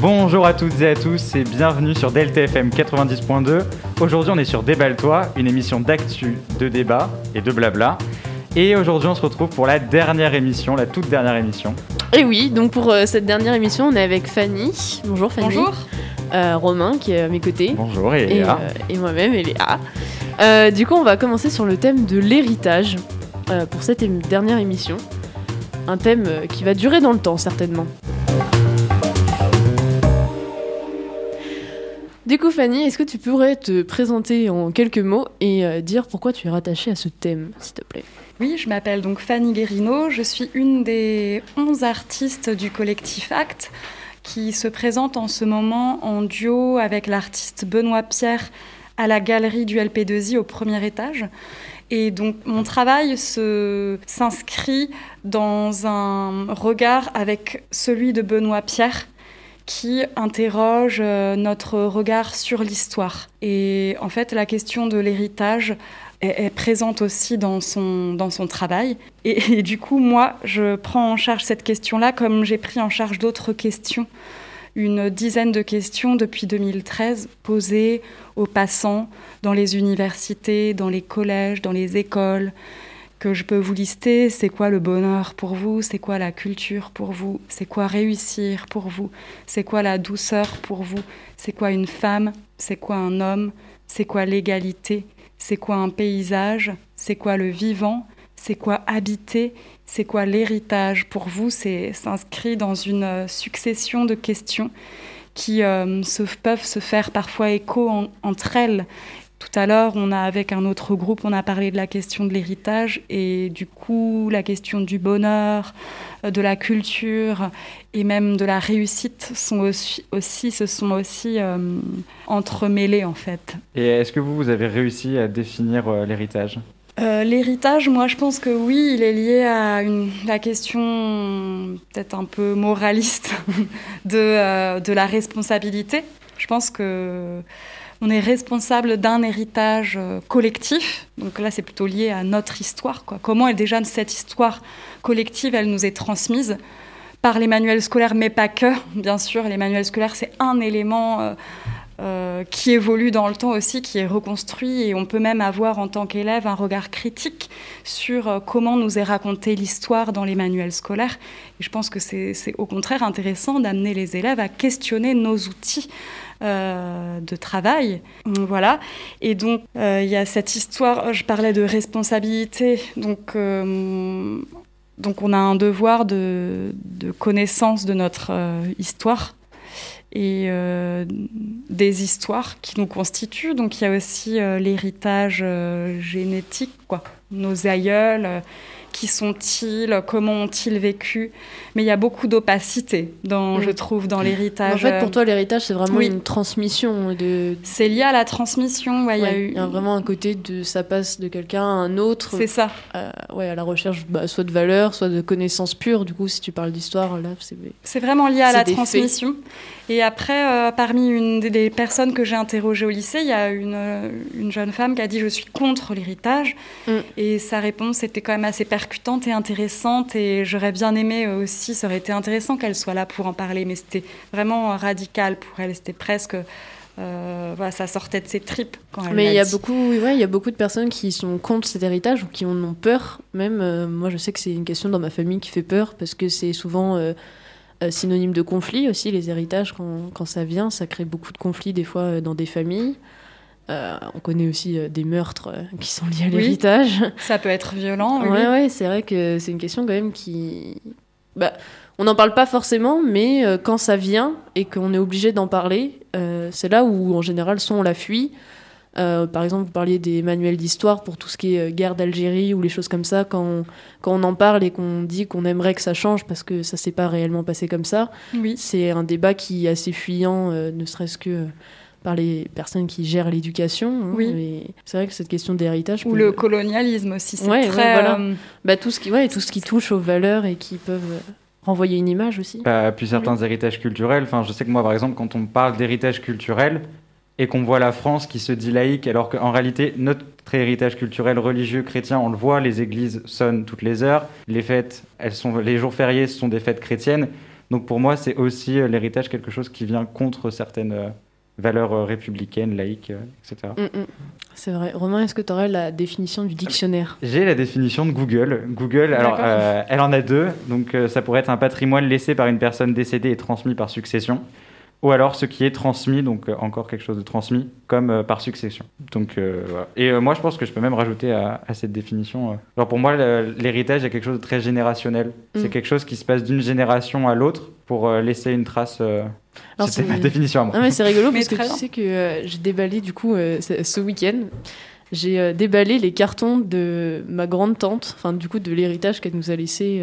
Bonjour à toutes et à tous et bienvenue sur Delta FM 90.2. Aujourd'hui on est sur Déballe-toi, une émission d'actu, de débat et de blabla. Et aujourd'hui on se retrouve pour la dernière émission, la toute dernière émission. Et oui, donc pour euh, cette dernière émission on est avec Fanny. Bonjour Fanny. Bonjour. Euh, Romain qui est à mes côtés. Bonjour et euh, et moi-même, et Léa. Euh, du coup, on va commencer sur le thème de l'héritage euh, pour cette dernière émission. Un thème euh, qui va durer dans le temps, certainement. Du coup, Fanny, est-ce que tu pourrais te présenter en quelques mots et dire pourquoi tu es rattachée à ce thème, s'il te plaît? Oui, je m'appelle donc Fanny Guérino. Je suis une des 11 artistes du collectif Act qui se présente en ce moment en duo avec l'artiste Benoît Pierre à la galerie du LP2I au premier étage. Et donc mon travail s'inscrit dans un regard avec celui de Benoît Pierre qui interroge euh, notre regard sur l'histoire. Et en fait, la question de l'héritage est, présente aussi dans son, dans son travail. Et, et du coup, moi, je prends en charge cette question-là comme j'ai pris en charge d'autres questions. Une dizaine de questions depuis 2013 posées aux passants dans les universités, dans les collèges, dans les écoles, que je peux vous lister. C'est quoi le bonheur pour vous? C'est quoi la culture pour vous? C'est quoi réussir pour vous? C'est quoi la douceur pour vous? C'est quoi une femme? C'est quoi un homme? C'est quoi l'égalité? C'est quoi un paysage? C'est quoi le vivant? C'est quoi habiter? C'est quoi l'héritage? Pour vous C'est s'inscrit dans une euh, succession de questions qui euh, peuvent se faire parfois écho en- entre elles. Tout à l'heure, on a avec un autre groupe, on a parlé de la question de l'héritage et du coup la question du bonheur, euh, de la culture et même de la réussite sont aussi, se sont aussi euh, entremêlés en fait. Et est-ce que vous, vous avez réussi à définir l'héritage? Euh, L'héritage, moi, je pense que oui, il est lié à une, la question peut-être un peu moraliste de, euh, de la responsabilité. Je pense que on est responsable d'un héritage euh, collectif. Donc là, c'est plutôt lié à notre histoire. Quoi. Comment est déjà cette histoire collective, elle nous est transmise par les manuels scolaires, mais pas que. Bien sûr, les manuels scolaires, c'est un élément euh, qui évolue dans le temps aussi, qui est reconstruit. Et on peut même avoir en tant qu'élève un regard critique sur euh, comment nous est racontée l'histoire dans les manuels scolaires. Et je pense que c'est au contraire intéressant d'amener les élèves à questionner nos outils euh, de travail. Voilà. Et donc, il y a cette histoire, je parlais de responsabilité. Donc, donc on a un devoir de, connaissance de notre histoire et euh, des histoires qui nous constituent. Donc il y a aussi euh, l'héritage euh, génétique. Nos aïeuls, qui sont-ils, comment ont-ils vécu Mais il y a beaucoup d'opacité, dans, Mm. je trouve, dans En l'héritage. fait, pour toi, l'héritage, c'est vraiment oui. une transmission de. C'est lié à la transmission. ouais, il y a eu... il y a vraiment un côté de ça passe de quelqu'un à un autre, C'est ça. à, ouais, à la recherche bah, soit de valeurs, soit de connaissances pures. Du coup, si tu parles d'histoire, là, c'est C'est vraiment lié à la transmission. Et après, euh, parmi une des- des personnes que j'ai interrogées au lycée, il y a une, euh, une jeune femme qui a dit Je suis contre l'héritage. Mm. Et sa réponse était quand même assez percutante et intéressante. Et j'aurais bien aimé euh, aussi, ça aurait été intéressant qu'elle soit là pour en parler. Mais c'était vraiment radical pour elle. C'était presque. euh, voilà, ça sortait de ses tripes quand elle Mais il y a beaucoup, ouais, il y a beaucoup de personnes qui sont contre cet héritage ou qui en ont peur. Même euh, moi, je sais que c'est une question dans ma famille qui fait peur parce que c'est souvent euh, synonyme de conflit aussi. Les héritages, quand, quand ça vient, ça crée beaucoup de conflits des fois dans des familles. Euh, on connaît aussi euh, des meurtres euh, qui sont liés à Oui. l'héritage. Ça peut être violent. oui. Ouais, ouais, c'est vrai que c'est une question quand même qui. Bah, on n'en parle pas forcément, mais quand ça vient et qu'on est obligé d'en parler, euh, c'est là où en général soit on la fuit. Euh, par exemple, vous parliez des manuels d'histoire pour tout ce qui est guerre d'Algérie ou les choses comme ça. Quand on, quand on en parle et qu'on dit qu'on aimerait que ça change parce que ça s'est pas réellement passé comme ça, Oui. c'est un débat qui est assez fuyant, euh, ne serait-ce que par les personnes qui gèrent l'éducation. hein. Oui. C'est vrai que cette question d'héritage. Ou peut- le colonialisme aussi. C'est Ouais, ouais, très. voilà. euh, bah, tout ce qui ouais, tout ce qui touche aux valeurs et qui peuvent euh, renvoyer une image aussi. Bah, Puis certains héritages culturels. Enfin, je sais que moi, par exemple, quand on parle d'héritage culturel, et qu'on voit la France qui se dit laïque, alors qu'en réalité, notre héritage culturel religieux chrétien, on le voit, les églises sonnent toutes les heures, les fêtes, elles sont, les jours fériés, ce sont des fêtes chrétiennes. Donc pour moi, c'est aussi euh, l'héritage quelque chose qui vient contre certaines valeurs euh, républicaines, laïques, etc. Mm, mm. C'est vrai. Romain, est-ce que tu aurais la définition du dictionnaire? J'ai la définition de Google. Google, alors, elle en a deux. Donc ça pourrait être un patrimoine laissé par une personne décédée et transmis par succession ou alors ce qui est transmis, donc euh, encore quelque chose de transmis, comme euh, par succession. Donc, euh, voilà. Et moi, je pense que je peux même rajouter à, cette définition. alors pour moi, l'héritage est quelque chose de très générationnel. C'est mm. quelque chose qui se passe d'une génération à l'autre pour laisser une trace. C'était ma définition à moi. Ah, mais c'est rigolo parce que tu sais que j'ai déballé du coup ce week-end. J'ai déballé les cartons de ma grande tante, enfin du coup de l'héritage qu'elle nous a laissé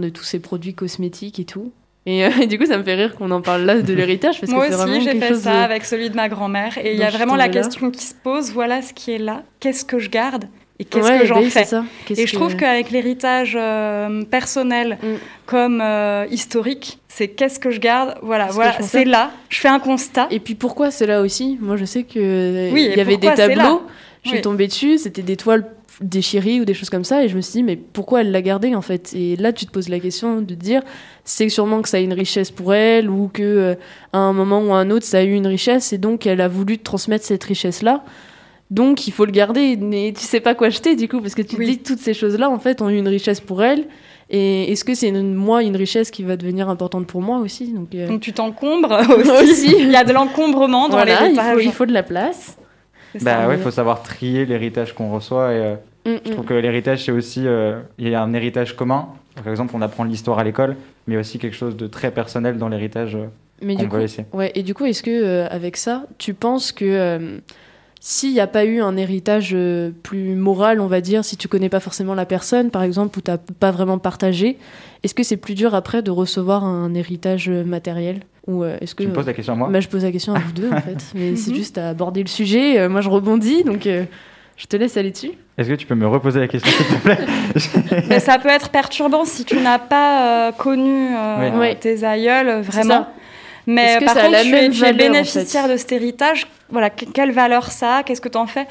de tous ces produits cosmétiques et tout. Euh, et, du coup, ça me fait rire qu'on en parle là de l'héritage. Moi aussi, j'ai fait ça avec celui de ma grand-mère. Et il y a vraiment la question qui se pose voilà ce qui est là. Qu'est-ce que je garde et qu'est-ce que j'en ben, fais Et je trouve qu'avec l'héritage euh, personnel mm. comme euh, historique, c'est qu'est-ce que je garde Voilà, voilà c'est là. Je fais un constat. Et puis pourquoi c'est là aussi? Moi, je sais que il y avait des tableaux. Je suis tombée dessus, c'était des toiles déchirées ou des choses comme ça, et je me suis dit mais pourquoi elle l'a gardé en fait? Et là, tu te poses la question de dire c'est sûrement que ça a une richesse pour elle ou que euh, à un moment ou à un autre ça a eu une richesse et donc elle a voulu transmettre cette richesse là donc il faut le garder mais tu sais pas quoi acheter du coup parce que tu te dis toutes ces choses là en fait ont eu une richesse pour elle. Et est-ce que c'est moi une richesse qui va devenir importante pour moi aussi? Donc, euh, donc tu t'encombres aussi. il y a de l'encombrement dans voilà, il faut, il faut de la place bah ouais il faut savoir trier l'héritage qu'on reçoit et euh, mm, je trouve mm. que l'héritage c'est aussi il y a un héritage commun par exemple, on apprend l'histoire à l'école, mais aussi quelque chose de très personnel dans l'héritage euh, qu'on va laisser. Ouais, et du coup, est-ce que euh, avec ça, tu penses que euh, s'il n'y a pas eu un héritage plus moral, on va dire, si tu connais pas forcément la personne, par exemple, ou tu n'as pas vraiment partagé, est-ce que c'est plus dur après de recevoir un héritage matériel? Ou est-ce que tu me poses la question à moi bah, Je pose la question à vous deux en fait, mais c'est juste à aborder le sujet. moi, je rebondis, donc je te laisse aller dessus. Est-ce que tu peux me reposer la question, s'il te plaît Mais Ça peut être perturbant si tu n'as pas euh, connu euh, tes aïeuls, vraiment. Mais par contre, tu es, bénéficiaire de cet héritage. Voilà, quelle valeur ça a? Qu'est-ce que tu en fais?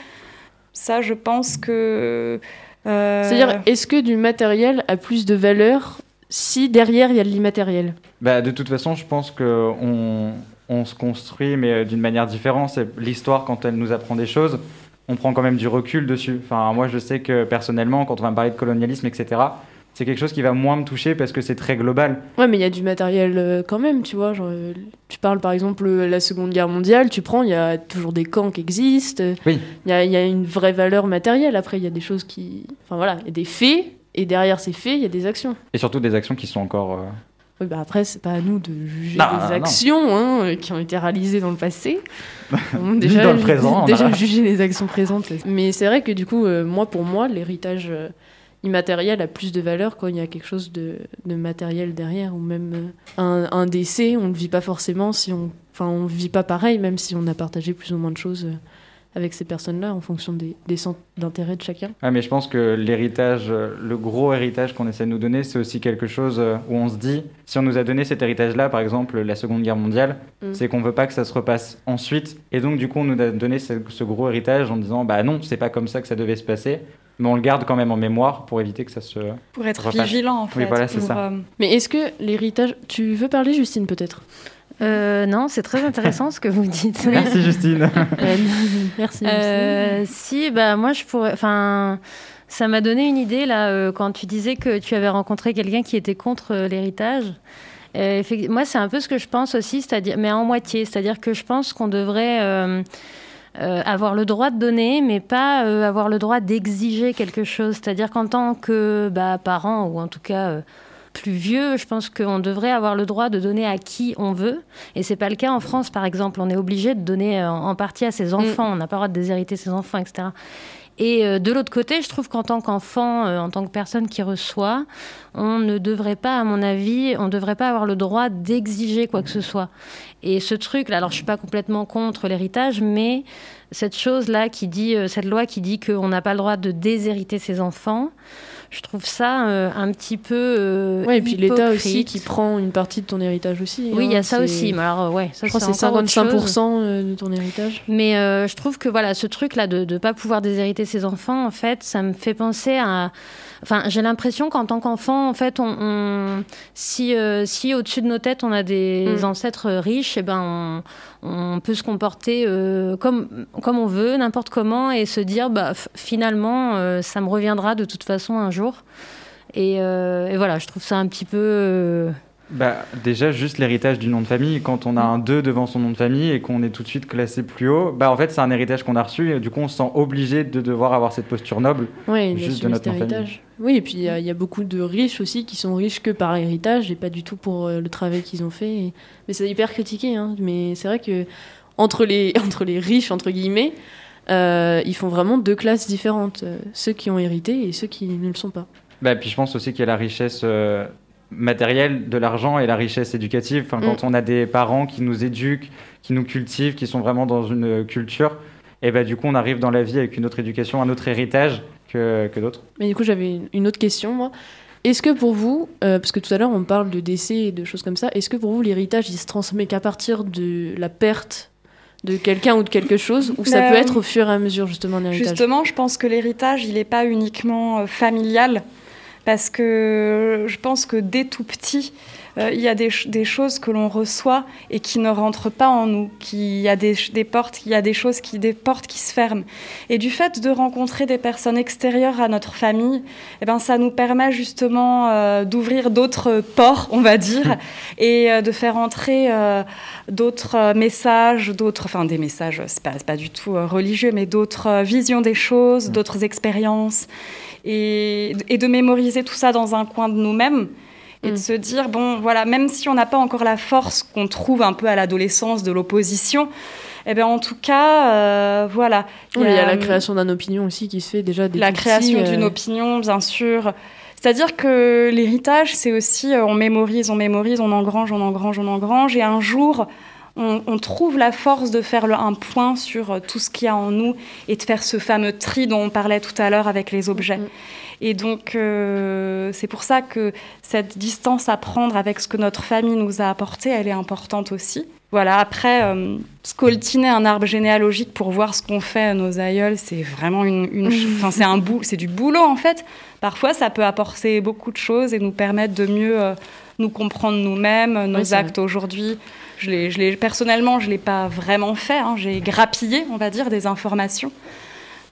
Ça, je pense que. Euh, C'est-à-dire, est-ce que du matériel a plus de valeur si derrière il y a de l'immatériel bah, De toute façon, je pense qu'on on se construit, mais d'une manière différente. L'histoire quand elle nous apprend des choses on prend quand même du recul dessus. Enfin, moi, je sais que personnellement, quand on va me parler de colonialisme, etc., c'est quelque chose qui va moins me toucher parce que c'est très global. Ouais, mais il y a du matériel euh, quand même, tu vois. Genre, euh, tu parles par exemple de la Seconde Guerre mondiale, tu prends, il y a toujours des camps qui existent. Oui. Il y a, y a, une vraie valeur matérielle. Après, il y a des choses qui. Enfin voilà, il y a des faits, et derrière ces faits, il y a des actions. Et surtout des actions qui sont encore. Euh, oui, bah après, c'est pas à nous de juger des actions hein, qui ont été réalisées dans le passé. déjà, dans le présent. Déjà juger les actions présentes. Mais c'est vrai que du coup, euh, moi, pour moi, l'héritage euh, immatériel a plus de valeur quand il y a quelque chose de, de matériel derrière, ou même euh, un, un, décès, on ne le vit pas forcément si on. Enfin, on vit pas pareil, même si on a partagé plus ou moins de choses avec ces personnes-là en fonction des, centres d'intérêt de chacun. Ah, mais je pense que l'héritage, le gros héritage qu'on essaie de nous donner, c'est aussi quelque chose euh, où on se dit, si on nous a donné cet héritage-là, par exemple la Seconde Guerre mondiale, mm. c'est qu'on veut pas que ça se repasse ensuite. Et donc, du coup, on nous a donné ce, gros héritage en disant, bah non, c'est pas comme ça que ça devait se passer. Mais on le garde quand même en mémoire pour éviter que ça se. Pour être vigilant, en fait. Oui, voilà, c'est ça. Euh, mais est-ce que l'héritage. Tu veux parler, Justine, peut-être? Euh, non, c'est très intéressant ce que vous dites. Merci Justine. Euh, merci. Euh, si, bah moi je pourrais. Enfin, ça m'a donné une idée là quand tu disais que tu avais rencontré quelqu'un qui était contre l'héritage. moi, c'est un peu ce que je pense aussi, c'est-à-dire, mais en moitié, c'est-à-dire que je pense qu'on devrait avoir le droit de donner, mais pas avoir le droit d'exiger quelque chose. C'est-à-dire qu'en tant que bah, parent ou en tout cas plus vieux, je pense qu'on devrait avoir le droit de donner à qui on veut. Et c'est pas le cas en France, par exemple. On est obligé de donner euh, en partie à ses enfants. Mm. On n'a pas le droit de déshériter ses enfants, etc. Et euh, de l'autre côté, je trouve qu'en tant qu'enfant, euh, en tant que personne qui reçoit, on ne devrait pas, à mon avis, on ne devrait pas avoir le droit d'exiger quoi que ce soit. Et ce truc-là, alors je suis pas complètement contre l'héritage, mais cette chose-là qui dit, cette loi qui dit qu'on n'a pas le droit de déshériter ses enfants, je trouve ça un petit peu. ouais, et puis l'État aussi qui prend une partie de ton héritage aussi. Oui, il y a hein, ça aussi. Mais alors, ouais, ça, je crois que c'est 55% de ton héritage. Mais je trouve que voilà, ce truc-là de ne pas pouvoir déshériter ses enfants, en fait, ça me fait penser à. Enfin, j'ai l'impression qu'en tant qu'enfant, en fait, on, si, euh, si au-dessus de nos têtes, on a des mm. ancêtres riches, et eh ben, on, peut se comporter euh, comme, comme on veut, n'importe comment, et se dire, bah, finalement, euh, ça me reviendra de toute façon un jour. Et, et voilà, je trouve ça un petit peu bah, Déjà, juste l'héritage du nom de famille. Quand on a un 2 devant son nom de famille et qu'on est tout de suite classé plus haut, bah, en fait, c'est un héritage qu'on a reçu et du coup, on se sent obligé de devoir avoir cette posture noble oui, juste de notre nom de famille. Oui, et puis il y, a beaucoup de riches aussi qui sont riches que par héritage et pas du tout pour euh, le travail qu'ils ont fait. Mais c'est hyper critiqué. Hein. Mais c'est vrai que entre les, entre les riches, entre guillemets, euh, ils font vraiment deux classes différentes. Euh, ceux qui ont hérité et ceux qui ne le sont pas. Bah, puis je pense aussi qu'il y a la richesse matériel de l'argent et la richesse éducative. Enfin, Quand mm. on a des parents qui nous éduquent, qui nous cultivent, qui sont vraiment dans une culture, et bah, du coup, on arrive dans la vie avec une autre éducation, un autre héritage que, que d'autres. Mais du coup, j'avais une autre question, moi. Est-ce que pour vous, euh, parce que tout à l'heure on parle de décès et de choses comme ça, est-ce que pour vous l'héritage il se transmet qu'à partir de la perte de quelqu'un ou de quelque chose, ou ça peut être au fur et à mesure justement l'héritage? Justement, je pense que l'héritage il n'est pas uniquement euh, familial parce que je pense que dès tout petit, euh, il y a des, choses que l'on reçoit et qui ne rentrent pas en nous, qu'il y a des, portes, il y a des choses qui, des portes qui se ferment. Et du fait de rencontrer des personnes extérieures à notre famille, eh ben, ça nous permet justement euh, d'ouvrir d'autres ports, on va dire, et euh, de faire entrer d'autres messages, d'autres, enfin des messages, c'est pas, pas du tout religieux, mais d'autres visions des choses, d'autres expériences et, de mémoriser tout ça dans un coin de nous-mêmes et de mm. se dire, bon, voilà, même si on n'a pas encore la force qu'on trouve un peu à l'adolescence de l'opposition, eh bien, en tout cas, euh, voilà. Il y, a, la création d'une opinion aussi qui se fait déjà La création d'une euh, opinion, bien sûr. C'est-à-dire que l'héritage, c'est aussi, euh, on mémorise, on mémorise, on engrange, on engrange, on engrange, et un jour, on, trouve la force de faire un point sur euh, tout ce qu'il y a en nous et de faire ce fameux tri dont on parlait tout à l'heure avec les objets. Mm-hmm. Et donc, euh, c'est pour ça que cette distance à prendre avec ce que notre famille nous a apporté, elle est importante aussi. Voilà, après, euh, scoltiner un arbre généalogique pour voir ce qu'on fait à nos aïeuls, c'est vraiment une, enfin, c'est un bout, c'est du boulot en fait. Parfois, ça peut apporter beaucoup de choses et nous permettre de mieux nous comprendre nous-mêmes, nos actes aujourd'hui. Je l'ai, personnellement, je ne l'ai pas vraiment fait. Hein. J'ai grappillé, on va dire, des informations.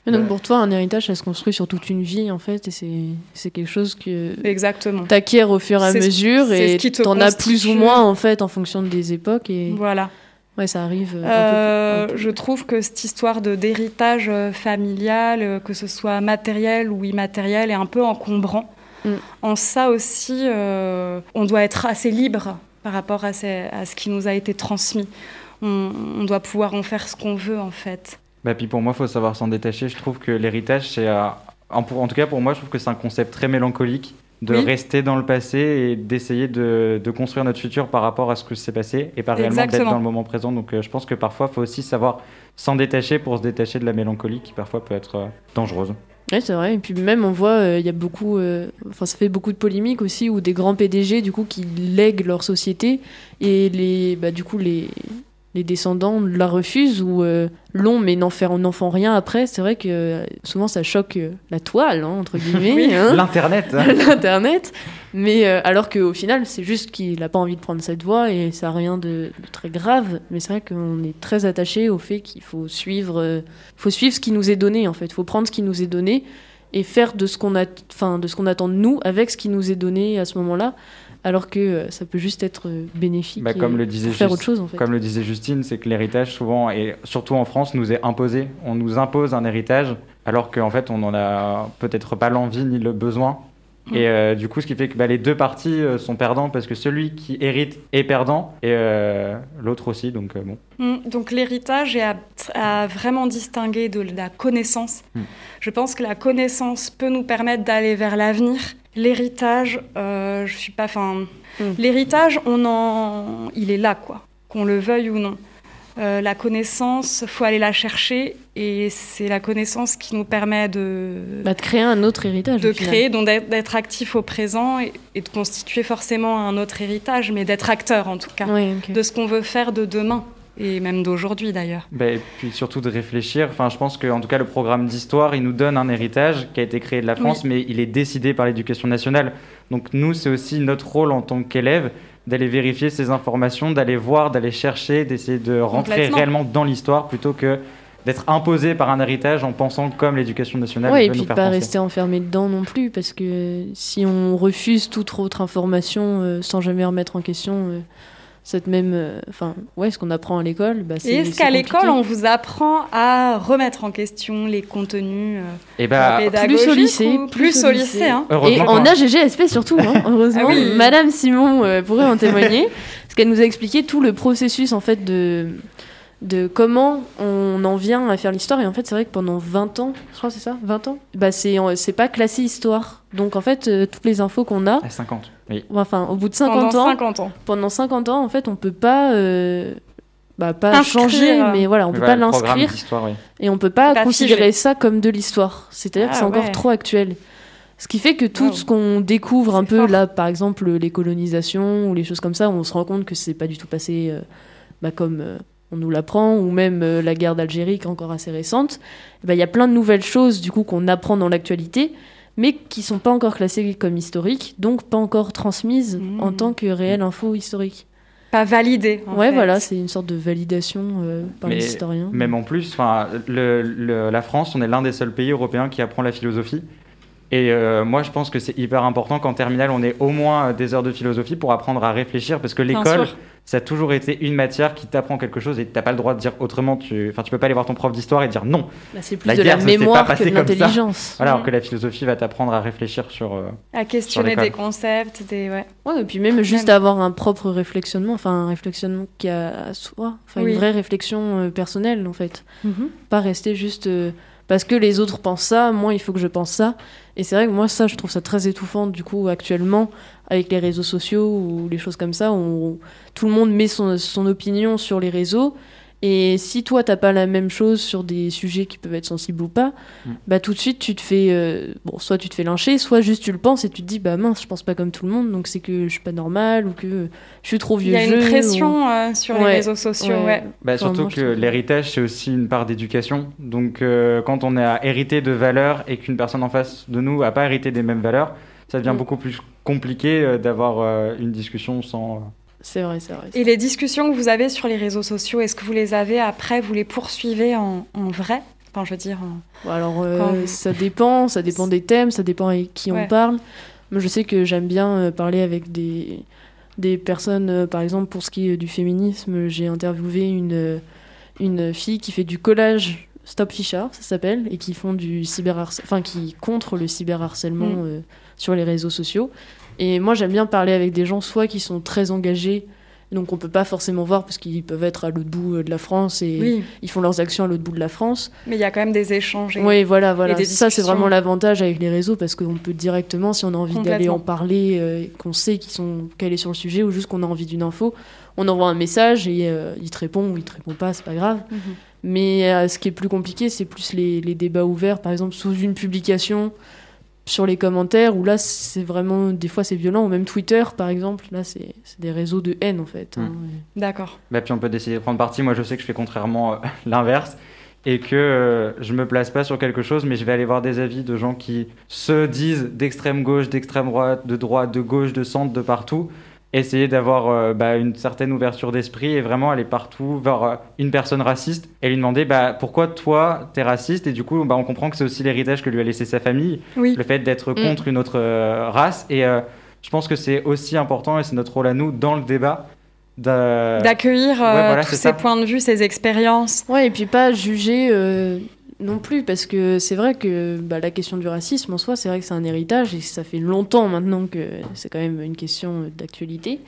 donc pour toi, un héritage, ça se construit sur toute une vie, en fait, et c'est, c'est quelque chose que Exactement. acquiers au fur et à mesure, et tu en as plus ou moins, en fait, en fonction des époques. Et... Voilà. Ouais, ça arrive. Euh, je trouve que cette histoire de, d'héritage euh, familial, euh, que ce soit matériel ou immatériel, est un peu encombrant. Mm. En ça aussi, on doit être assez libre par rapport à, ce qui nous a été transmis. On, doit pouvoir en faire ce qu'on veut, en fait. Bah, puis pour moi, il faut savoir s'en détacher. Je trouve que l'héritage, c'est. Euh, en, tout cas, pour moi, je trouve que c'est un concept très mélancolique de rester dans le passé et d'essayer de, construire notre futur par rapport à ce que s'est passé et pas réellement d'être dans le moment présent. Donc euh, je pense que parfois, il faut aussi savoir s'en détacher pour se détacher de la mélancolie qui parfois peut être euh, dangereuse. Oui, c'est vrai. Et puis même, on voit, euh, il y a beaucoup, euh, enfin, ça fait beaucoup de polémiques aussi, où des grands PDG, du coup, qui lèguent leur société et les, bah, du coup, les, les descendants la refusent ou euh, l'ont mais n'en font, rien après. C'est vrai que souvent ça choque la toile, hein, entre guillemets. Hein. L'internet. L'internet. Mais alors qu'au final, c'est juste qu'il n'a pas envie de prendre cette voie et ça n'a rien de, très grave. Mais c'est vrai qu'on est très attaché au fait qu'il faut suivre, faut suivre ce qui nous est donné en fait. Il faut prendre ce qui nous est donné et faire de ce qu'on a, enfin, de ce qu'on attend de nous avec ce qui nous est donné à ce moment-là alors que euh, ça peut juste être euh, bénéfique bah, comme le disait faire autre chose en fait. Comme le disait Justine, c'est que l'héritage souvent, et surtout en France, nous est imposé. On nous impose un héritage alors qu'en fait on n'en a peut-être pas l'envie ni le besoin. Et euh, du coup, ce qui fait que bah, les deux parties sont perdants parce que celui qui hérite est perdant et l'autre aussi. Donc, bon. Mm. donc l'héritage est à, vraiment distinguer de la connaissance. Mm. Je pense que la connaissance peut nous permettre d'aller vers l'avenir L'héritage, euh, je suis pas. Enfin, hmm. l'héritage, on en, il est là, quoi, qu'on le veuille ou non. Euh, la connaissance, faut aller la chercher et c'est la connaissance qui nous permet de, bah, de créer un autre héritage. De créer, donc d'être actif au présent et, de constituer forcément un autre héritage, mais d'être acteur en tout cas, de ce qu'on veut faire de demain et même d'aujourd'hui d'ailleurs. Bah, et puis surtout de réfléchir. Enfin, je pense qu'en tout cas, le programme d'histoire, il nous donne un héritage qui a été créé de la France, mais il est décidé par l'éducation nationale. Donc nous, c'est aussi notre rôle en tant qu'élève d'aller vérifier ces informations, d'aller voir, d'aller chercher, d'essayer de rentrer réellement dans l'histoire plutôt que d'être imposé par un héritage en pensant comme l'éducation nationale. Oui, et puis de pas rester enfermé dedans non plus, parce que si on refuse toute autre information euh, sans jamais remettre en question euh, cette même, euh, enfin, ouais, ce qu'on apprend à l'école, bah, c'est. Est-ce qu'à l'école on vous apprend à remettre en question les contenus et eh bah, plus au lycée, plus, au lycée, hein. et en AGGSP surtout, hein, heureusement. Ah Madame Simon pourrait en témoigner, parce qu'elle nous a expliqué tout le processus en fait de de comment on en vient à faire l'histoire. Et en fait, c'est vrai que pendant 20 ans, je crois que c'est ça, 20 ans, bah c'est, c'est pas classé histoire. Donc en fait, euh, toutes les infos qu'on a. À 50, oui. Enfin, au bout de 50 pendant ans. 50 ans. Pendant 50 ans, en fait, on peut pas. Euh, bah, pas changer, mais voilà, on peut pas l'inscrire. Et on peut pas, considérer ça comme de l'histoire. C'est-à-dire que c'est ah encore trop actuel. Ce qui fait que tout ce qu'on découvre un peu là, par exemple les colonisations ou les choses comme ça, on se rend compte que c'est pas du tout passé euh, bah, comme on nous l'apprend, ou même euh, la guerre d'Algérie qui est encore assez récente, eh ben, il y a plein de nouvelles choses du coup qu'on apprend dans l'actualité, mais qui sont pas encore classées comme historiques, donc pas encore transmises mmh. en tant que réelle info historique. Pas validées. ouais, voilà, c'est une sorte de validation euh, par les historiens. Même en plus, la France, on est l'un des seuls pays européens qui apprend la philosophie. Et euh, moi, je pense que c'est hyper important qu'en terminale, on ait au moins des heures de philosophie pour apprendre à réfléchir, parce que l'école, ça a toujours été une matière qui t'apprend quelque chose et tu n'as pas le droit de dire autrement. Tu, enfin, tu peux pas aller voir ton prof d'histoire et dire non. Bah, c'est plus de la mémoire que de l'intelligence. alors que la philosophie va t'apprendre à réfléchir sur. Euh, à questionner des concepts, des ouais. ouais. et puis même juste avoir un propre réflexionnement, enfin un réflexionnement qui a soi, enfin une vraie réflexion euh, personnelle en fait. Mhm. Pas rester juste parce que les autres pensent ça, moi il faut que je pense ça. Et c'est vrai que moi ça je trouve ça très étouffant du coup actuellement avec les réseaux sociaux ou les choses comme ça, où tout le monde met son, son opinion sur les réseaux et si toi, t'as pas la même chose sur des sujets qui peuvent être sensibles ou pas, mm. bah tout de suite, tu te fais. Euh, bon, soit tu te fais lyncher, soit juste tu le penses et tu te dis, bah mince, je pense pas comme tout le monde, donc c'est que je suis pas normal ou que je suis trop vieux. Il y a une pression euh, sur les réseaux sociaux, ouais. Bah, surtout que l'héritage, c'est aussi une part d'éducation. Donc euh, quand on a hérité de valeurs et qu'une personne en face de nous a pas hérité des mêmes valeurs, ça devient mm. beaucoup plus compliqué d'avoir une discussion sans c'est vrai, c'est vrai. Et les discussions que vous avez sur les réseaux sociaux, est-ce que vous les avez après, vous les poursuivez en, vrai? Enfin, je veux dire. Alors, euh, ça dépend, ça dépend des thèmes, ça dépend avec qui on parle. Moi, je sais que j'aime bien euh, parler avec des, des personnes, euh, par exemple, pour ce qui est du féminisme, j'ai interviewé une, une fille qui fait du collage Stop Fisher, ça s'appelle, et qui font du cyberharcèlement, enfin, qui contre le cyberharcèlement mm. sur les réseaux sociaux. Et moi, j'aime bien parler avec des gens, soit qui sont très engagés, donc on peut pas forcément voir parce qu'ils peuvent être à l'autre bout euh, de la France et ils font leurs actions à l'autre bout de la France. Mais il y a quand même des échanges. oui, voilà, voilà. Ça, c'est vraiment l'avantage avec les réseaux parce qu'on peut directement, si on a envie d'aller en parler, euh, qu'on sait qu'ils sont calés sur le sujet ou juste qu'on a envie d'une info, on envoie un message et euh, il te répond ou il te répond pas, c'est pas grave. Mhm. Mais ce qui est plus compliqué, c'est plus les, les, débats ouverts, par exemple sous une publication sur les commentaires où là c'est vraiment des fois c'est violent. Ou même Twitter par exemple. Là c'est des réseaux de haine en fait hein, hmm. d'accord. Bah puis on peut décider de prendre parti. Moi je sais que je fais contrairement euh, l'inverse. Et que euh, je me place pas sur quelque chose mais je vais aller voir des avis de gens qui se disent d'extrême gauche d'extrême droite de droite de gauche de centre de partout essayer d'avoir euh, bah, une certaine ouverture d'esprit et vraiment aller partout vers euh, une personne raciste et lui demander bah, pourquoi toi t'es raciste? Et du coup bah, on comprend que c'est aussi l'héritage que lui a laissé sa famille, le fait d'être mm. contre une autre euh, race et je pense que c'est aussi important et c'est notre rôle à nous dans le débat d'accueillir tous ces points de vue, ces expériences. Ouais, et puis pas juger non plus, parce que c'est vrai que bah, la question du racisme en soi, c'est vrai que c'est un héritage et ça fait longtemps maintenant que c'est quand même une question d'actualité.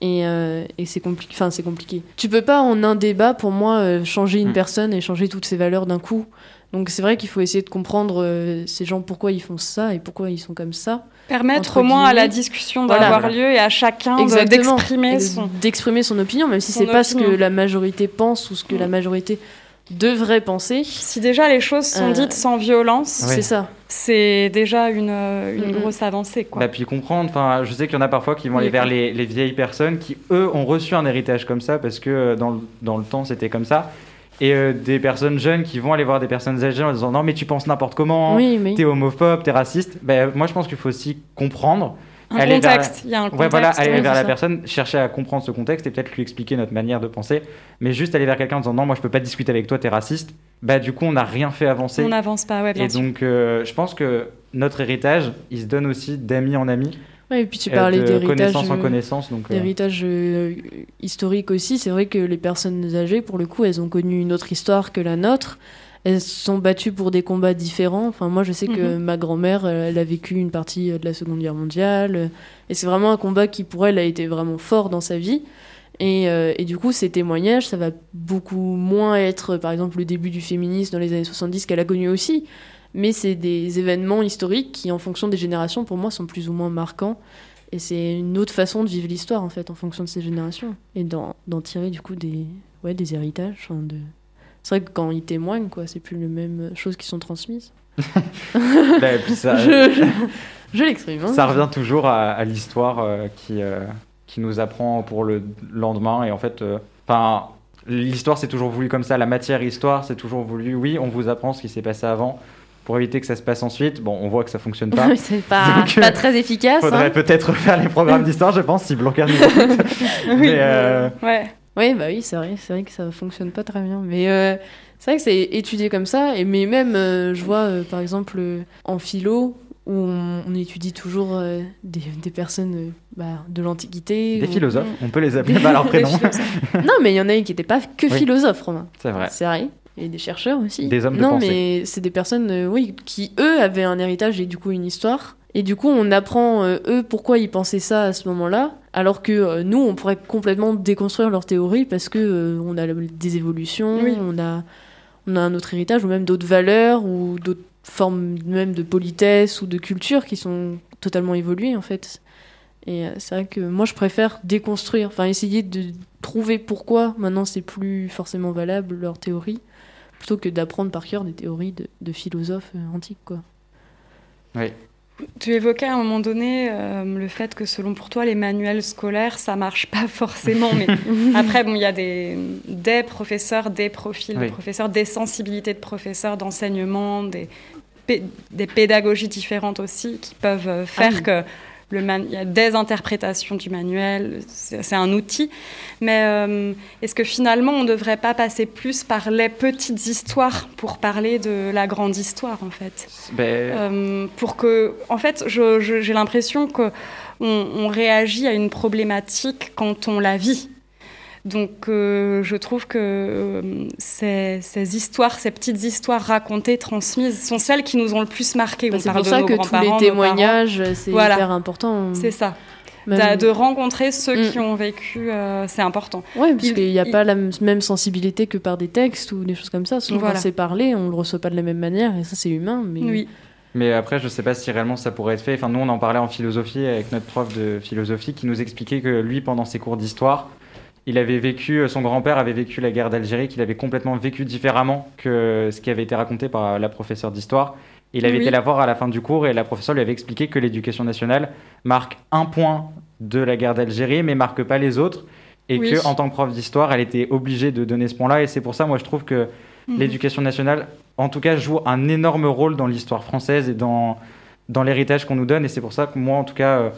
Et, euh, et c'est compliqué. Enfin, c'est compliqué. Tu peux pas en un débat, pour moi, euh, changer une mm. personne et changer toutes ses valeurs d'un coup. Donc c'est vrai qu'il faut essayer de comprendre euh, ces gens pourquoi ils font ça et pourquoi ils sont comme ça. Permettre au moins à la discussion Voilà. d'avoir lieu et à chacun d'exprimer son. d'exprimer son opinion, même si c'est pas ce que la majorité pense ou ce que la majorité devrait penser. Si déjà les choses sont Euh, dites sans violence. C'est ça. c'est déjà une, une Mhm. grosse avancée. Quoi. Bah, puis comprendre, enfin, je sais qu'il y en a parfois qui vont aller vers les, les vieilles personnes qui, eux, ont reçu un héritage comme ça parce que euh, dans le, dans le temps, c'était comme ça. Et euh, des personnes jeunes qui vont aller voir des personnes âgées en disant non, mais tu penses n'importe comment, Oui, mais t'es homophobe, t'es raciste. Bah, moi, je pense qu'il faut aussi comprendre. Un aller vers- contexte, il y a un Ouais, contexte. voilà, aller oui, vers la ça. personne, chercher à comprendre ce contexte et peut-être lui expliquer notre manière de penser. Mais juste aller vers quelqu'un en disant non, moi, je peux pas discuter avec toi, t'es raciste. Bah, du coup, on n'a rien fait avancer. On n'avance pas, ouais, bien Et sûr. donc, euh, je pense que notre héritage, il se donne aussi d'amis en amis, Ouais, et puis tu euh, parlais de d'héritage. connaissance en euh, connaissance. Donc, D'héritage euh, historique aussi, c'est vrai que les personnes âgées, pour le coup, elles ont connu une autre histoire que la nôtre. Elles se sont battues pour des combats différents. Enfin, moi, je sais que Mhm. ma grand-mère, elle a vécu une partie euh, de la Seconde Guerre mondiale. euh, Et c'est vraiment un combat qui, pour elle, a été vraiment fort dans sa vie. Et, euh, et du coup, ces témoignages, ça va beaucoup moins être, par exemple, le début du féminisme dans les années 70 qu'elle a connu aussi. Mais c'est des événements historiques qui, en fonction des générations, pour moi, sont plus ou moins marquants. Et c'est une autre façon de vivre l'histoire, en fait, en fonction de ces générations. Et d'en tirer, du coup, des, ouais, des héritages. de... C'est vrai que quand ils témoignent, quoi, c'est plus les mêmes choses qui sont transmises. puis ça, je je, je l'exprime. hein. ça revient toujours à, à l'histoire euh, qui, euh, qui nous apprend pour le lendemain. Et en fait, euh, l'histoire, c'est toujours voulu comme ça. La matière histoire, c'est toujours voulu. Oui, on vous apprend ce qui s'est passé avant pour éviter que ça se passe ensuite. Bon, on voit que ça fonctionne pas. C'est pas, Donc, pas très efficace. Faudrait hein. peut-être faire les programmes d'histoire, je pense, si Blanquer nous écoute. Oui, Mais, ouais. Oui, bah oui, c'est vrai, c'est vrai que ça fonctionne pas très bien. Mais euh, c'est vrai que c'est étudié comme ça. Et mais même, euh, je vois, euh, par exemple, en philo, où on, on étudie toujours des, des personnes bah, de l'Antiquité. Des ou- philosophes, on peut les appeler par leur prénom. non, mais il y en a qui n'étaient pas que Oui. philosophes, Romain. C'est vrai. C'est vrai. Et des chercheurs aussi. Des hommes de non, pensée. mais c'est des personnes, oui, qui eux avaient un héritage et du coup une histoire. Et du coup, on apprend euh, eux pourquoi ils pensaient ça à ce moment-là, alors que euh, nous, on pourrait complètement déconstruire leur théorie parce que euh, on a des évolutions, Oui. on a on a un autre héritage ou même d'autres valeurs ou d'autres formes même de politesse ou de culture qui sont totalement évoluées en fait. Et euh, c'est vrai que moi, je préfère déconstruire, enfin essayer de trouver pourquoi maintenant c'est plus forcément valable leur théorie, plutôt que d'apprendre par cœur des théories de, de philosophes antiques quoi. Tu évoquais à un moment donné euh, le fait que selon pour toi les manuels scolaires ça marche pas forcément, mais après bon il y a des, des professeurs, des profils Oui. de professeurs, des sensibilités de professeurs, d'enseignement, des, pé- des pédagogies différentes aussi qui peuvent euh, faire Ah oui. que le man- il y a des interprétations du manuel, c'est un outil, mais euh, est-ce que finalement on ne devrait pas passer plus par les petites histoires pour parler de la grande histoire en fait? Ben, Euh, pour que, en fait, j'ai l'impression que on, on réagit à une problématique quand on la vit. Donc, euh, je trouve que euh, ces, ces histoires, ces petites histoires racontées, transmises, sont celles qui nous ont le plus marqué. Bah, On c'est pour de ça nos que tous les témoignages, c'est Voilà. hyper important. C'est ça. Même- De rencontrer ceux Mm. qui ont vécu, euh, c'est important. Ouais, parce Il- qu'il n'y a il- pas la même sensibilité que par des textes ou des choses comme ça. Souvent, Voilà. quand c'est parlé, on le reçoit pas de la même manière, et ça, c'est humain. Mais... Oui. Mais après, je sais pas si réellement ça pourrait être fait. Enfin, nous, on en parlait en philosophie avec notre prof de philosophie qui nous expliquait que lui, pendant ses cours d'histoire, il avait vécu, euh, son grand-père avait vécu la guerre d'Algérie, qu'il avait complètement vécu différemment que ce qui avait été raconté par la professeure d'histoire. Il avait Oui. été la voir à la fin du cours et la professeure lui avait expliqué que l'éducation nationale marque un point de la guerre d'Algérie, mais marque pas les autres. Et Oui. que en tant que prof d'histoire, elle était obligée de donner ce point-là. Et c'est pour ça, moi, je trouve que Mhm. l'éducation nationale, en tout cas, joue un énorme rôle dans l'histoire française et dans, dans l'héritage qu'on nous donne. Et c'est pour ça que moi, en tout cas, euh,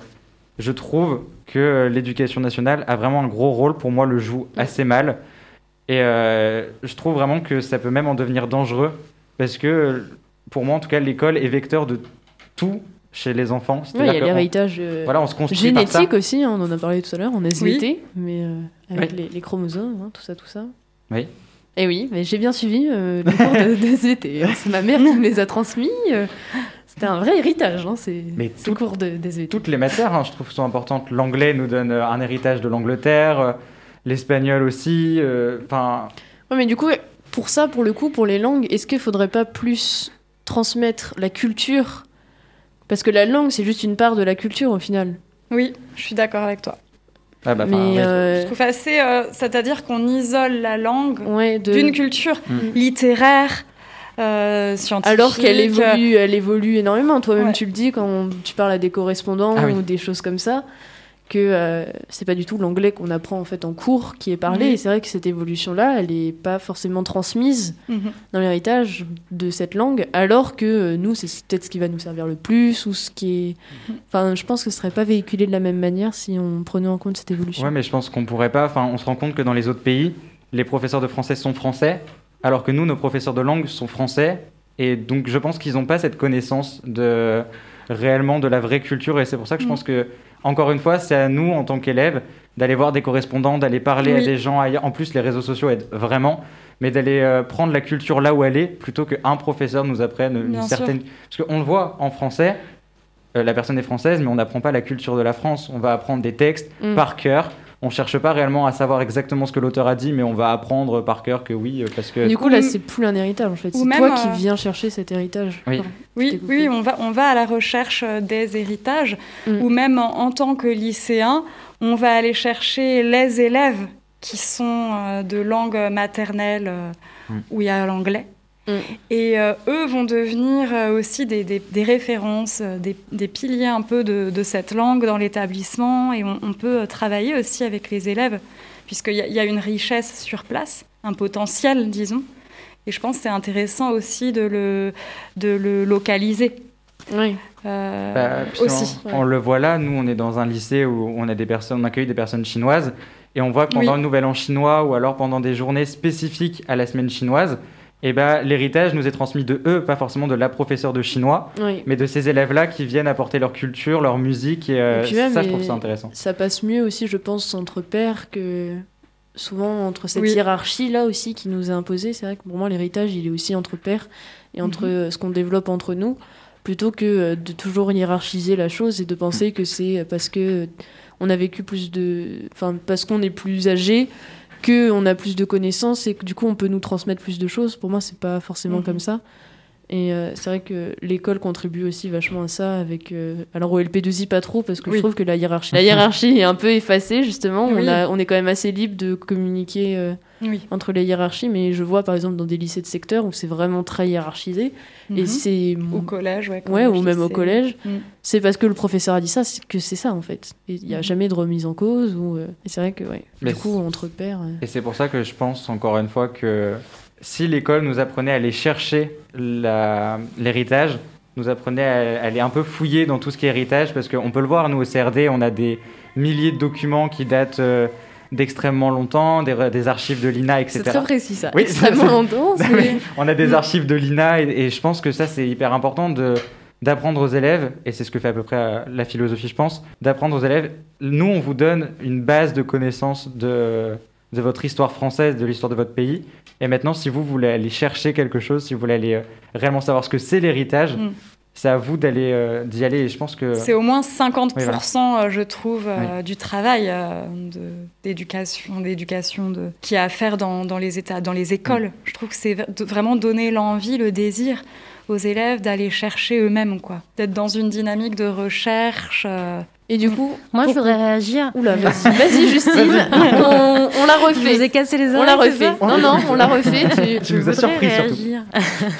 je trouve que euh, l'éducation nationale a vraiment un gros rôle. Pour moi, le joue assez mal. Et euh, je trouve vraiment que ça peut même en devenir dangereux. Parce que, euh, pour moi, en tout cas, l'école est vecteur de tout chez les enfants. Il y a l'héritage euh, voilà, on se construit par ça. génétique aussi, hein, on en a parlé tout à l'heure, en SVT, mais euh, avec Oui. les, les chromosomes, hein, tout ça, tout ça. Oui. Et oui, mais j'ai bien suivi euh, les cours de, de SVT. hein. C'est ma mère qui me les a transmis. euh, C'était un vrai héritage, hein, ces, Mais ces tout- cours de, de SVT. toutes les matières, hein, je trouve, sont importantes. L'anglais nous donne euh, un héritage de l'Angleterre, euh, l'espagnol aussi. euh, Enfin, Ouais, mais du coup, pour ça, pour le coup, pour les langues, est-ce qu'il faudrait pas plus transmettre la culture? Parce que la langue, c'est juste une part de la culture au final. Oui, je suis d'accord avec toi. Ah bah, Mais euh, Je trouve assez, euh, c'est-à-dire qu'on isole la langue ouais, de- d'une culture Mm. littéraire, euh, scientifique. Alors qu'elle évolue, elle évolue énormément. Toi-même, Ouais. tu le dis quand tu parles à des correspondants Ah oui. ou des choses comme ça, que euh, c'est pas du tout l'anglais qu'on apprend en fait en cours qui est parlé. Oui. Et c'est vrai que cette évolution-là, elle est pas forcément transmise mhm. dans l'héritage de cette langue, alors que euh, nous, c'est peut-être ce qui va nous servir le plus ou ce qui est. Enfin, je pense que ce serait pas véhiculé de la même manière si on prenait en compte cette évolution. Ouais, mais je pense qu'on pourrait pas. Enfin, on se rend compte que dans les autres pays, les professeurs de français sont français, alors que nous, nos professeurs de langue sont français. Et donc, je pense qu'ils n'ont pas cette connaissance de réellement de la vraie culture. Et c'est pour ça que je Mm. pense que, encore une fois, c'est à nous, en tant qu'élèves, d'aller voir des correspondants, d'aller parler à des gens ailleurs. En plus, les réseaux sociaux aident vraiment. Mais d'aller euh, prendre la culture là où elle est, plutôt qu'un professeur nous apprenne une Bien sûr. certaine. Parce qu'on le voit en français, euh, la personne est française, mais on n'apprend pas la culture de la France. On va apprendre des textes Mm. par cœur. On cherche pas réellement à savoir exactement ce que l'auteur a dit, mais on va apprendre par cœur que oui, euh, parce que Du coup, là, Ou- c'est plus un héritage en fait. ou C'est même, toi euh, qui viens chercher cet héritage. Oui. Oui, on va, on va à la recherche euh, des héritages, Mm. ou même en, en tant que lycéen, on va aller chercher les élèves qui sont euh, de langue maternelle euh, Mm. où il y a l'anglais. Mm. Et euh, eux vont devenir euh, aussi des, des- des références, euh, des, des piliers un peu de, de cette langue dans l'établissement. Et on, on peut travailler aussi avec les élèves, puisqu'il y, y a une richesse sur place, un potentiel, disons. Et je pense que c'est intéressant aussi de le, de le localiser. Oui. Euh, Bah, aussi. On, on le voit là, nous on est dans un lycée où on a des personnes, on accueille des personnes chinoises et on voit que pendant Oui. le Nouvel An chinois ou alors pendant des journées spécifiques à la semaine chinoise, et ben l'héritage nous est transmis de eux, pas forcément de la professeure de chinois, oui. mais de ces élèves-là qui viennent apporter leur culture, leur musique et, euh, Et puis même, ça je trouve ça intéressant. Ça passe mieux aussi, je pense, entre pairs que souvent entre cette Oui. hiérarchie là aussi qui nous est imposée. C'est vrai que pour moi, l'héritage, il est aussi entre pairs et entre Mhm. euh, ce qu'on développe entre nous, plutôt que euh, de toujours hiérarchiser la chose et de penser que c'est parce que on a vécu plus de, enfin parce qu'on est plus âgé que on a plus de connaissances et que du coup on peut nous transmettre plus de choses. Pour moi, c'est pas forcément Mhm. comme ça. Et euh, c'est vrai que l'école contribue aussi vachement à ça avec euh, alors au LP2I pas trop parce que Oui. je trouve que la hiérarchie la hiérarchie est un peu effacée justement Oui. on a on est quand même assez libre de communiquer euh, Oui. entre les hiérarchies mais je vois par exemple dans des lycées de secteur où c'est vraiment très hiérarchisé et Mhm. c'est Au collège, ouais. ou même au collège Mm. c'est parce que le professeur a dit ça c'est que c'est ça en fait il y a Mhm. jamais de remise en cause ou euh, et c'est vrai que ouais Mais du coup entre pairs euh, Et c'est pour ça que je pense encore une fois que si l'école nous apprenait à aller chercher l'héritage, nous apprenait à, à aller un peu fouiller dans tout ce qui est héritage, parce qu'on peut le voir, nous au CRD, on a des milliers de documents qui datent euh, d'extrêmement longtemps, des, des archives de l'INA, etc. c'est très précis ça. Oui, extrêmement longtemps Non, on a des archives de l'INA et, et je pense que ça c'est hyper important de d'apprendre aux élèves et c'est ce que fait à peu près euh, la philosophie je pense d'apprendre aux élèves. Nous on vous donne une base de connaissances de de votre histoire française de l'histoire de votre pays et maintenant si vous voulez aller chercher quelque chose si vous voulez aller euh, réellement savoir ce que c'est l'héritage Mm. c'est à vous d'aller euh, d'y aller et je pense que C'est au moins 50%, Oui, voilà. euh, je trouve, euh, du travail d'éducation, d'éducation de, qui a à faire dans, dans les états, dans les Mm. écoles. Je trouve que c'est vraiment donner l'envie, le désir aux élèves d'aller chercher eux-mêmes, quoi, d'être dans une dynamique de recherche. euh, et du coup Moi, je voudrais réagir. Oula, vas-y, vas-y Justine, on, on l'a Je vous ai refait. cassé les On oreilles. l'a c'est refait. ça Non, non, on l'a refait. Tu- tu nous as surpris surtout.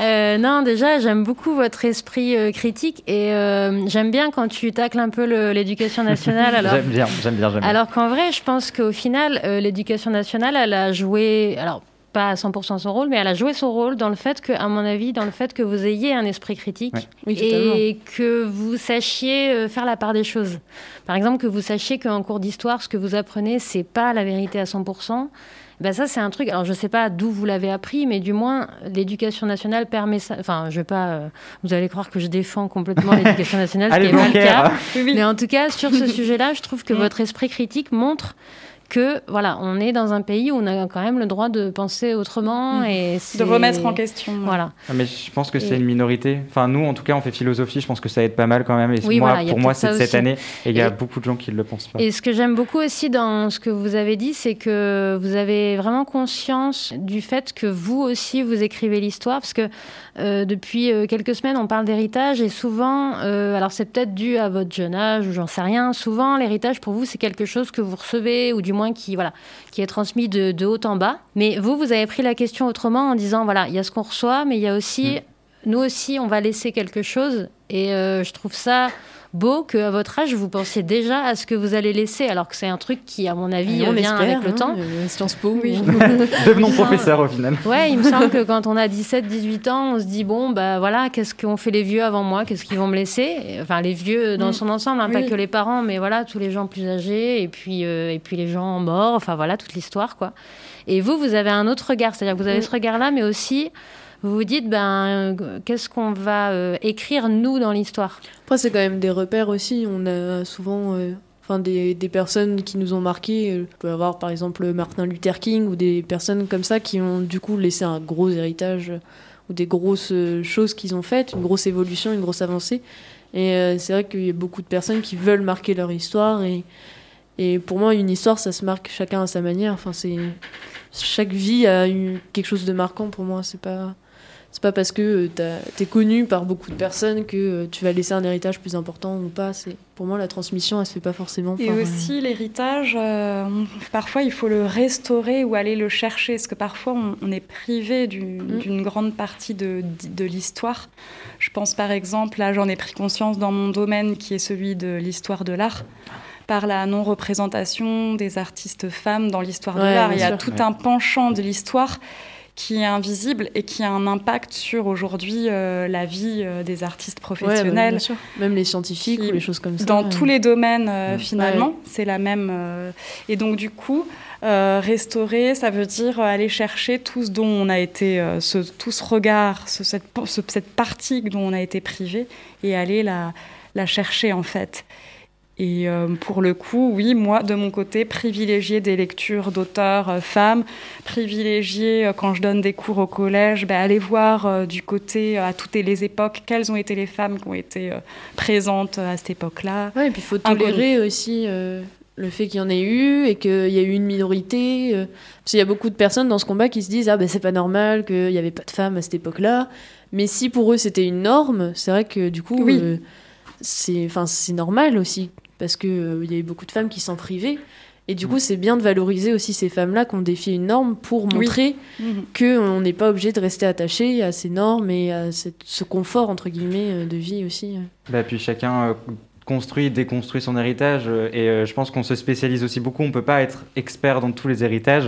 Euh, non, déjà, j'aime beaucoup votre esprit euh, critique et euh, j'aime bien quand tu tacles un peu l'éducation nationale. Alors, j'aime bien j'aime bien j'aime bien alors qu'en vrai, je pense qu'au final, euh, l'éducation nationale, elle a joué, alors pas à 100% son rôle, mais elle a joué son rôle dans le fait que, à mon avis, dans le fait que vous ayez un esprit critique Ouais. Oui, totalement. et que vous sachiez euh, faire la part des choses. Par exemple, que vous sachiez qu'en cours d'histoire, ce que vous apprenez, c'est pas la vérité à 100%. Ben ça, c'est un truc. Alors, je sais pas d'où vous l'avez appris, mais du moins, l'éducation nationale permet ça. Enfin, je vais pas. euh, vous allez croire que je défends complètement l'éducation nationale, ce qui n'est pas le cas. Oui, oui. Mais en tout cas, sur ce sujet-là, je trouve que votre esprit critique montre que voilà, on est dans un pays où on a quand même le droit de penser autrement Mm. et De remettre en question. Voilà. Ah, mais je pense que c'est Et- une minorité. Enfin, nous, en tout cas, on fait philosophie. Je pense que ça aide pas mal quand même. Et Oui, moi, voilà, pour moi, c'est cette année. Et il y a Et- beaucoup de gens qui ne le pensent pas. Et ce que j'aime beaucoup aussi dans ce que vous avez dit, c'est que vous avez vraiment conscience du fait que vous aussi, vous écrivez l'histoire. Parce que euh, depuis euh, quelques semaines, on parle d'héritage et souvent, euh, alors c'est peut-être dû à votre jeune âge ou j'en sais rien, souvent l'héritage pour vous, c'est quelque chose que vous recevez ou du moins qui, voilà, qui est transmis de, de haut en bas. Mais vous, vous avez pris la question autrement en disant, voilà, il y a ce qu'on reçoit, mais il y a aussi, nous aussi, on va laisser quelque chose. Et euh, je trouve ça beau qu'à votre âge, vous pensiez déjà à ce que vous allez laisser, alors que c'est un truc qui, à mon avis, on vient avec le hein, temps. euh, Sciences Po. Oui. Devenons professeurs au final. Ouais, il me semble que quand on a 17, 18 ans, on se dit bon, bah voilà, qu'est-ce qu'ont fait les vieux avant moi? Qu'est-ce qu'ils vont me laisser? Enfin, les vieux dans Mm. son ensemble, hein, pas que les parents, mais voilà, tous les gens plus âgés et puis, euh, et puis les gens morts, enfin voilà, toute l'histoire, quoi. Et vous, vous avez un autre regard, c'est-à-dire que vous avez Mm. ce regard-là, mais aussi, vous vous dites, ben, qu'est-ce qu'on va euh, écrire, nous, dans l'histoire? Après, c'est quand même des repères aussi. On a souvent euh, enfin, des, des personnes qui nous ont marqués. Euh, On peut avoir par exemple Martin Luther King ou des personnes comme ça qui ont du coup laissé un gros héritage ou des grosses choses qu'ils ont faites, une grosse évolution, une grosse avancée. Et c'est vrai qu'il y a beaucoup de personnes qui veulent marquer leur histoire. Et, et pour moi, une histoire, ça se marque chacun à sa manière. Enfin, c'est chaque vie a eu quelque chose de marquant pour moi. C'est pas c'est pas parce que euh, t'es connu par beaucoup de personnes que euh, tu vas laisser un héritage plus important ou pas. C'est pour moi la transmission, elle se fait pas forcément. Et par, euh, aussi l'héritage, euh, parfois il faut le restaurer ou aller le chercher, parce que parfois on, on est privé d'une Mm. d'une grande partie de, de l'histoire. Je pense par exemple, là j'en ai pris conscience dans mon domaine qui est celui de l'histoire de l'art, par la non-représentation des artistes femmes dans l'histoire de l'art. Il y a sûr. tout Ouais. un penchant de l'histoire qui est invisible et qui a un impact sur aujourd'hui euh, la vie euh, des artistes ouais, bah, professionnels. bien sûr. Même les scientifiques Qui- ou les choses comme ça. Dans tous les domaines, euh, finalement, c'est la même. et donc, du coup, restaurer, ça veut dire aller chercher tout ce dont on a été, ce, tout ce regard, ce- cette, ce- cette partie dont on a été privé, et aller la, la chercher, en fait. Et euh, pour le coup, oui, moi, de mon côté, privilégier des lectures d'auteurs euh, femmes, privilégier, euh, quand je donne des cours au collège, ben, aller voir du côté, à toutes les époques, quelles ont été les femmes qui ont été présentes à cette époque-là. Ouais, et puis il faut Inconnu. tolérer aussi euh, le fait qu'il y en ait eu et qu'il y a eu une minorité. euh, parce qu'il y a beaucoup de personnes dans ce combat qui se disent Ah ben c'est pas normal qu'il n'y avait pas de femmes à cette époque-là. Mais si pour eux c'était une norme, c'est vrai que du coup, Oui. euh, c'est enfin, c'est normal aussi. Parce qu'il il y a eu beaucoup de femmes qui s'en privaient. Et du coup, c'est bien de valoriser aussi ces femmes-là qui ont défié une norme pour Oui. montrer Mhm. qu'on n'est pas obligé de rester attaché à ces normes et à cette- ce confort, entre guillemets, euh, de vie aussi. Bah, puis chacun euh, construit, déconstruit son héritage. euh, et euh, je pense qu'on se spécialise aussi beaucoup. On peut pas être expert dans tous les héritages.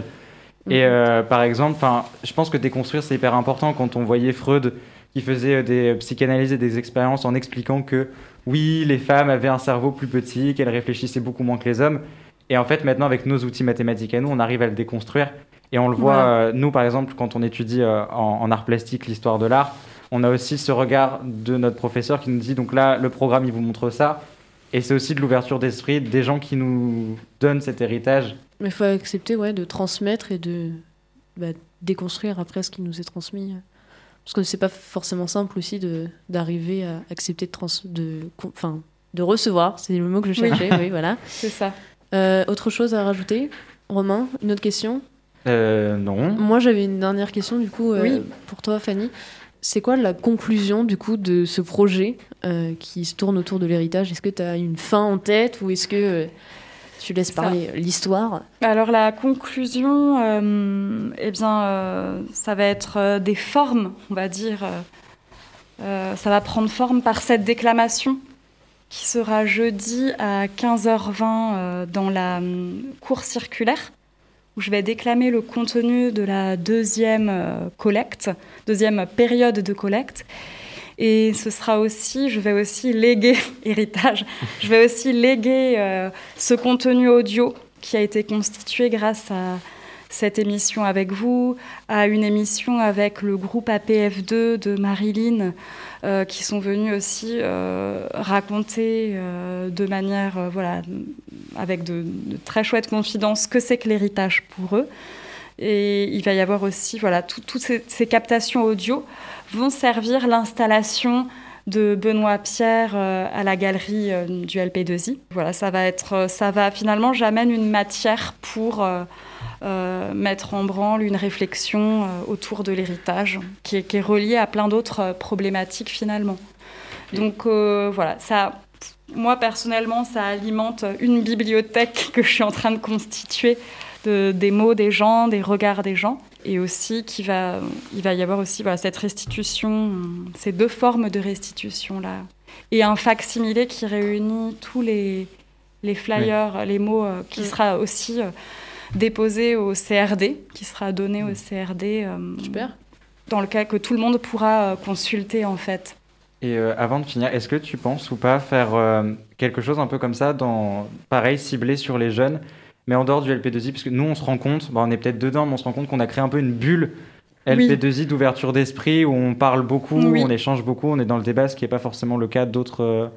Et Mhm. euh, par exemple, je pense que déconstruire, c'est hyper important quand on voyait Freud qui faisait euh, des psychanalyses et des expériences en expliquant que oui, les femmes avaient un cerveau plus petit, qu'elles réfléchissaient beaucoup moins que les hommes. Et en fait, maintenant, avec nos outils mathématiques à nous, on arrive à le déconstruire. Et on le voit, euh, nous, par exemple, quand on étudie euh, en, en art plastique l'histoire de l'art, on a aussi ce regard de notre professeur qui nous dit, donc là, le programme, il vous montre ça. Et c'est aussi de l'ouverture d'esprit des gens qui nous donnent cet héritage. Mais il faut accepter ouais, de transmettre et de bah, déconstruire après ce qui nous est transmis. Parce que c'est pas forcément simple aussi de d'arriver à accepter de, trans, de, enfin, de recevoir, c'est le mot que je Oui. cherchais, oui, voilà. C'est ça. Euh, autre chose à rajouter Romain, une autre question? Euh, non. Moi j'avais une dernière question du coup euh, Oui. pour toi Fanny. C'est quoi la conclusion du coup de ce projet euh, qui se tourne autour de l'héritage? Est-ce que tu as une fin en tête ou est-ce que euh, tu laisses parler l'histoire Alors la conclusion, euh, eh bien, euh, ça va être euh, des formes, on va dire. euh, ça va prendre forme par cette déclamation qui sera jeudi à 15h20 euh, dans la hum, cour circulaire, où je vais déclamer le contenu de la deuxième collecte, deuxième période de collecte. Et ce sera aussi, je vais aussi léguer, héritage, je vais aussi léguer euh, ce contenu audio qui a été constitué grâce à cette émission avec vous, à une émission avec le groupe APF2 de Marilyn, euh, qui sont venus aussi euh, raconter euh, de manière voilà, avec de, très chouettes confidences que c'est que l'héritage pour eux. Et il va y avoir aussi, voilà, toutes ces, captations audio vont servir l'installation de Benoît Pierre euh, à la galerie euh, du LP2I. Voilà, ça va être, ça va finalement, j'amène une matière pour mettre en branle une réflexion autour de l'héritage qui est, qui reliée à plein d'autres problématiques finalement. Donc voilà, ça, moi, personnellement, ça alimente une bibliothèque que je suis en train de constituer de, des mots des gens, des regards des gens. Et aussi, qu'il va, il va y avoir aussi voilà, cette restitution, ces deux formes de restitution-là. Et un facsimilé qui réunit tous les, les flyers, les mots, euh, qui mm. sera aussi euh, déposé au CRD, qui sera donné au mm. CRD. Euh, Super. Dans le cas que tout le monde pourra consulter, en fait. Et euh, avant de finir, est-ce que tu penses ou pas faire euh, quelque chose un peu comme ça, dans, pareil, ciblé sur les jeunes, mais en dehors du LP2I Parce que nous, on se rend compte, on est peut-être dedans, mais on se rend compte qu'on a créé un peu une bulle LP2I d'ouverture d'esprit où on parle beaucoup, on échange beaucoup, on est dans le débat, ce qui n'est pas forcément le cas d'autres.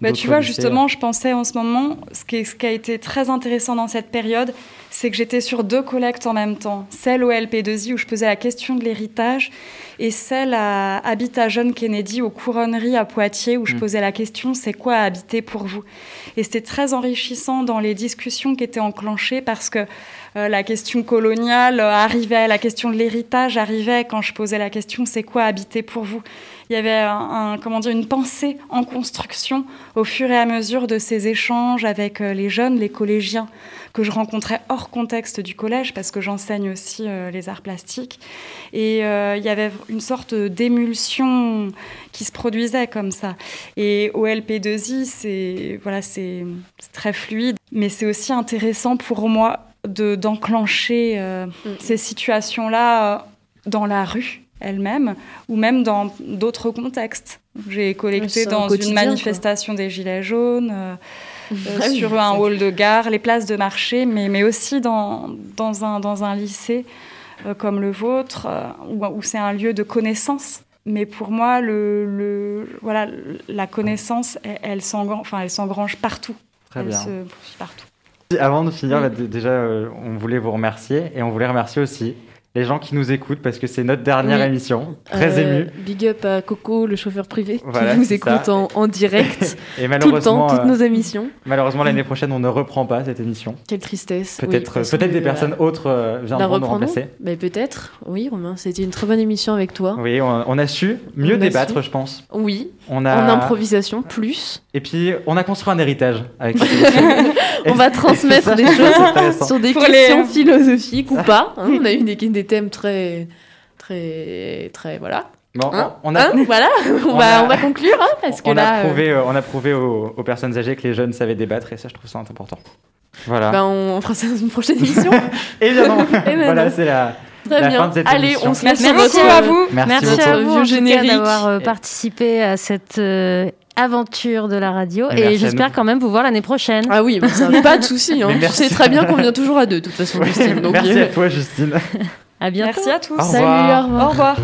Bah, tu vois, justement, je pensais en ce moment, ce qui, ce qui a été très intéressant dans cette période, c'est que j'étais sur deux collectes en même temps. Celle au LP2I où je posais la question de l'héritage et celle à Habitat Jeune Kennedy aux Couronneries à Poitiers où je mm. posais la question c'est quoi habiter pour vous? Et c'était très enrichissant dans les discussions qui étaient enclenchées parce que euh, la question coloniale arrivait, la question de l'héritage arrivait quand je posais la question c'est quoi habiter pour vous? Il y avait un, comment dire, une pensée en construction au fur et à mesure de ces échanges avec euh, les jeunes, les collégiens que je rencontrais hors contexte du collège parce que j'enseigne aussi euh, les arts plastiques. Et euh, il y avait une sorte d'émulsion qui se produisait comme ça. Et au LP2I, c'est voilà, c'est très fluide, mais c'est aussi intéressant pour moi de d'enclencher mm. ces situations-là dans la rue elle-même, ou même dans d'autres contextes. J'ai collecté dans une manifestation des Gilets jaunes, euh, euh, sur un hall de gare, les places de marché, mais, mais aussi dans, dans, un, dans un lycée euh, comme le vôtre, où, où c'est un lieu de connaissance. Mais pour moi, le, le voilà, la connaissance, elle, elle s'engrange enfin, partout. Très elle bien. se poursuit partout. Avant de finir, déjà, on voulait vous remercier et on voulait remercier aussi les gens qui nous écoutent parce que c'est notre dernière émission. Très euh, ému. Big up à Coco, le chauffeur privé, qui nous écoute en, direct et malheureusement, tout le temps, toutes nos émissions. Malheureusement, l'année prochaine, on ne reprend pas cette émission. Quelle tristesse. Peut-être peut des personnes autres euh, viendront nous remplacer. Mais peut-être, oui, Romain. C'était une très bonne émission avec toi. Oui, on, a su mieux débattre, je pense. Oui. On a... En improvisation, plus. Et puis, on a construit un héritage avec On va transmettre des choses sur des questions philosophiques ou pas. Hein. on a eu des, des thèmes très, très, très, voilà. Bon, hein on a, hein voilà, on, va, on va conclure hein, parce que on là, a prouvé, euh, on a prouvé aux, personnes âgées que les jeunes savaient débattre et ça, je trouve ça important. Voilà. Ben, on fera ça dans une prochaine émission. Évidemment. voilà, c'est la. Très bien. Fin de cette Allez, émission. on se laisse Merci beaucoup à vous. Merci, Merci à vous, vieux générique d'avoir euh, participé à cette euh, aventure de la radio et, j'espère quand même vous voir l'année prochaine. Ah oui, ça, pas de souci. Hein. Tu sais très bien qu'on vient toujours à deux, de toute façon, Justine. merci à toi, Justine. à bientôt. Merci à tous. Au Salut, Au revoir.